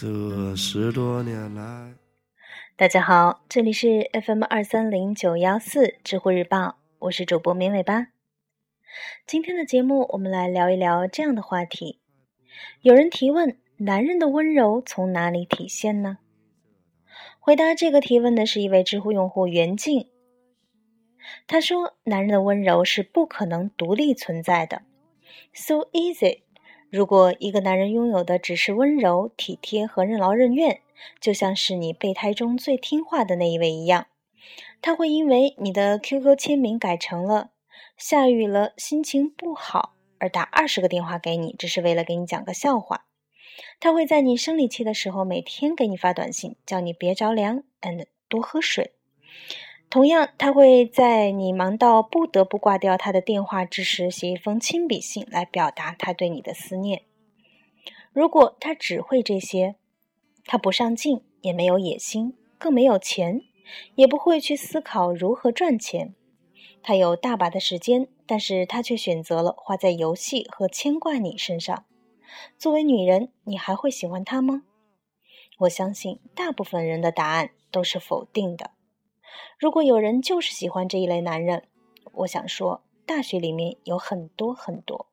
这十多年来，大家好，这里是 FM 二三零九幺四知乎日报，我是主播绵尾巴。今天的节目，我们来聊一聊这样的话题。有人提问：男人的温柔从哪里体现呢？回答这个提问的是一位知乎用户袁静。他说：“男人的温柔是不可能独立存在的，so easy。”如果一个男人拥有的只是温柔、体贴和任劳任怨，就像是你备胎中最听话的那一位一样，他会因为你的 QQ 签名改成了“下雨了，心情不好”而打二十个电话给你，只是为了给你讲个笑话。他会在你生理期的时候每天给你发短信，叫你别着凉，and 多喝水。同样，他会在你忙到不得不挂掉他的电话之时，写一封亲笔信来表达他对你的思念。如果他只会这些，他不上进，也没有野心，更没有钱，也不会去思考如何赚钱。他有大把的时间，但是他却选择了花在游戏和牵挂你身上。作为女人，你还会喜欢他吗？我相信大部分人的答案都是否定的。如果有人就是喜欢这一类男人，我想说，大学里面有很多很多。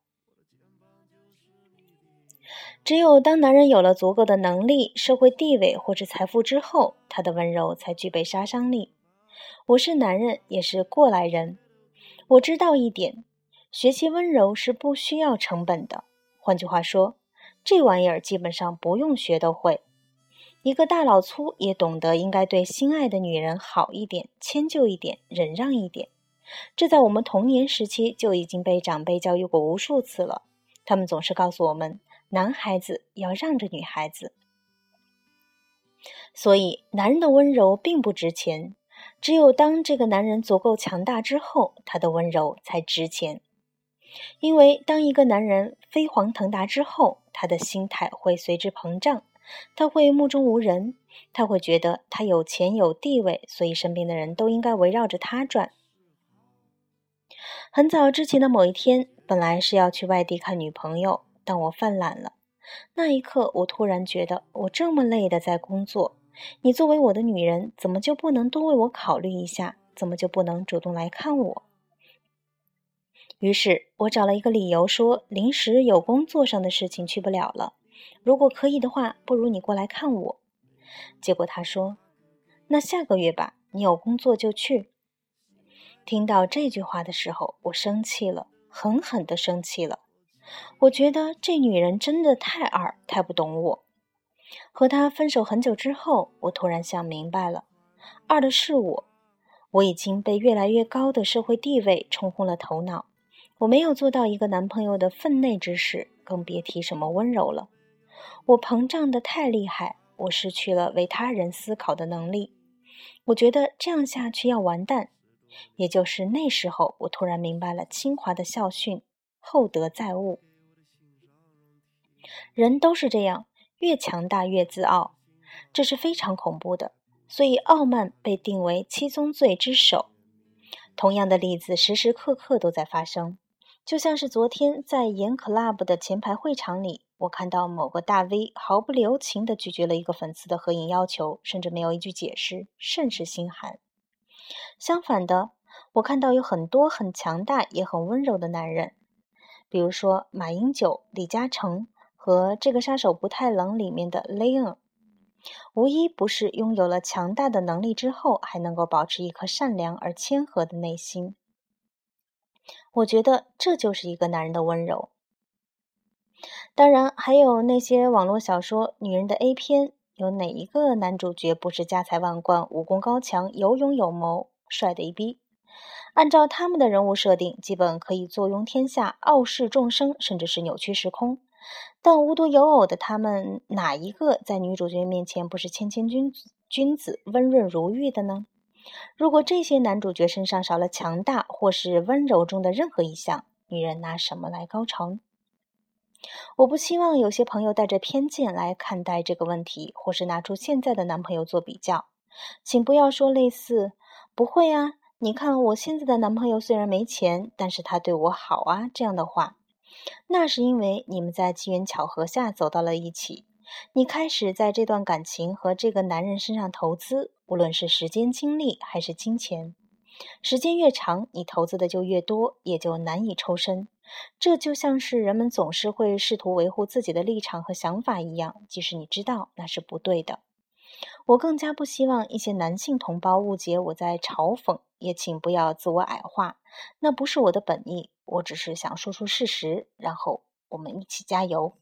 只有当男人有了足够的能力、社会地位或者财富之后，他的温柔才具备杀伤力。我是男人，也是过来人，我知道一点：学习温柔是不需要成本的。换句话说，这玩意儿基本上不用学都会。一个大老粗也懂得应该对心爱的女人好一点，迁就一点，忍让一点。这在我们童年时期就已经被长辈教育过无数次了。他们总是告诉我们，男孩子要让着女孩子。所以，男人的温柔并不值钱。只有当这个男人足够强大之后，他的温柔才值钱。因为当一个男人飞黄腾达之后，他的心态会随之膨胀。他会目中无人，他会觉得他有钱有地位，所以身边的人都应该围绕着他转。很早之前的某一天，本来是要去外地看女朋友，但我犯懒了。那一刻，我突然觉得，我这么累的在工作，你作为我的女人，怎么就不能多为我考虑一下？怎么就不能主动来看我？于是我找了一个理由，说临时有工作上的事情去不了了。如果可以的话，不如你过来看我。结果他说：“那下个月吧，你有工作就去。”听到这句话的时候，我生气了，狠狠的生气了。我觉得这女人真的太二，太不懂我。和她分手很久之后，我突然想明白了，二的是我。我已经被越来越高的社会地位冲昏了头脑，我没有做到一个男朋友的分内之事，更别提什么温柔了。我膨胀的太厉害，我失去了为他人思考的能力。我觉得这样下去要完蛋。也就是那时候，我突然明白了清华的校训：厚德载物。人都是这样，越强大越自傲，这是非常恐怖的。所以，傲慢被定为七宗罪之首。同样的例子时时刻刻都在发生，就像是昨天在盐 club 的前排会场里。我看到某个大 V 毫不留情地拒绝了一个粉丝的合影要求，甚至没有一句解释，甚是心寒。相反的，我看到有很多很强大也很温柔的男人，比如说马英九、李嘉诚和《这个杀手不太冷》里面的雷恩，无一不是拥有了强大的能力之后，还能够保持一颗善良而谦和的内心。我觉得这就是一个男人的温柔。当然，还有那些网络小说、女人的 A 片，有哪一个男主角不是家财万贯、武功高强、有勇有谋、帅的一逼？按照他们的人物设定，基本可以坐拥天下、傲视众生，甚至是扭曲时空。但无独有偶的，他们哪一个在女主角面前不是谦谦君子、君子温润如玉的呢？如果这些男主角身上少了强大或是温柔中的任何一项，女人拿什么来高潮？我不希望有些朋友带着偏见来看待这个问题，或是拿出现在的男朋友做比较。请不要说类似“不会啊，你看我现在的男朋友虽然没钱，但是他对我好啊”这样的话。那是因为你们在机缘巧合下走到了一起，你开始在这段感情和这个男人身上投资，无论是时间、精力还是金钱。时间越长，你投资的就越多，也就难以抽身。这就像是人们总是会试图维护自己的立场和想法一样，即使你知道那是不对的。我更加不希望一些男性同胞误解我在嘲讽，也请不要自我矮化，那不是我的本意。我只是想说出事实，然后我们一起加油。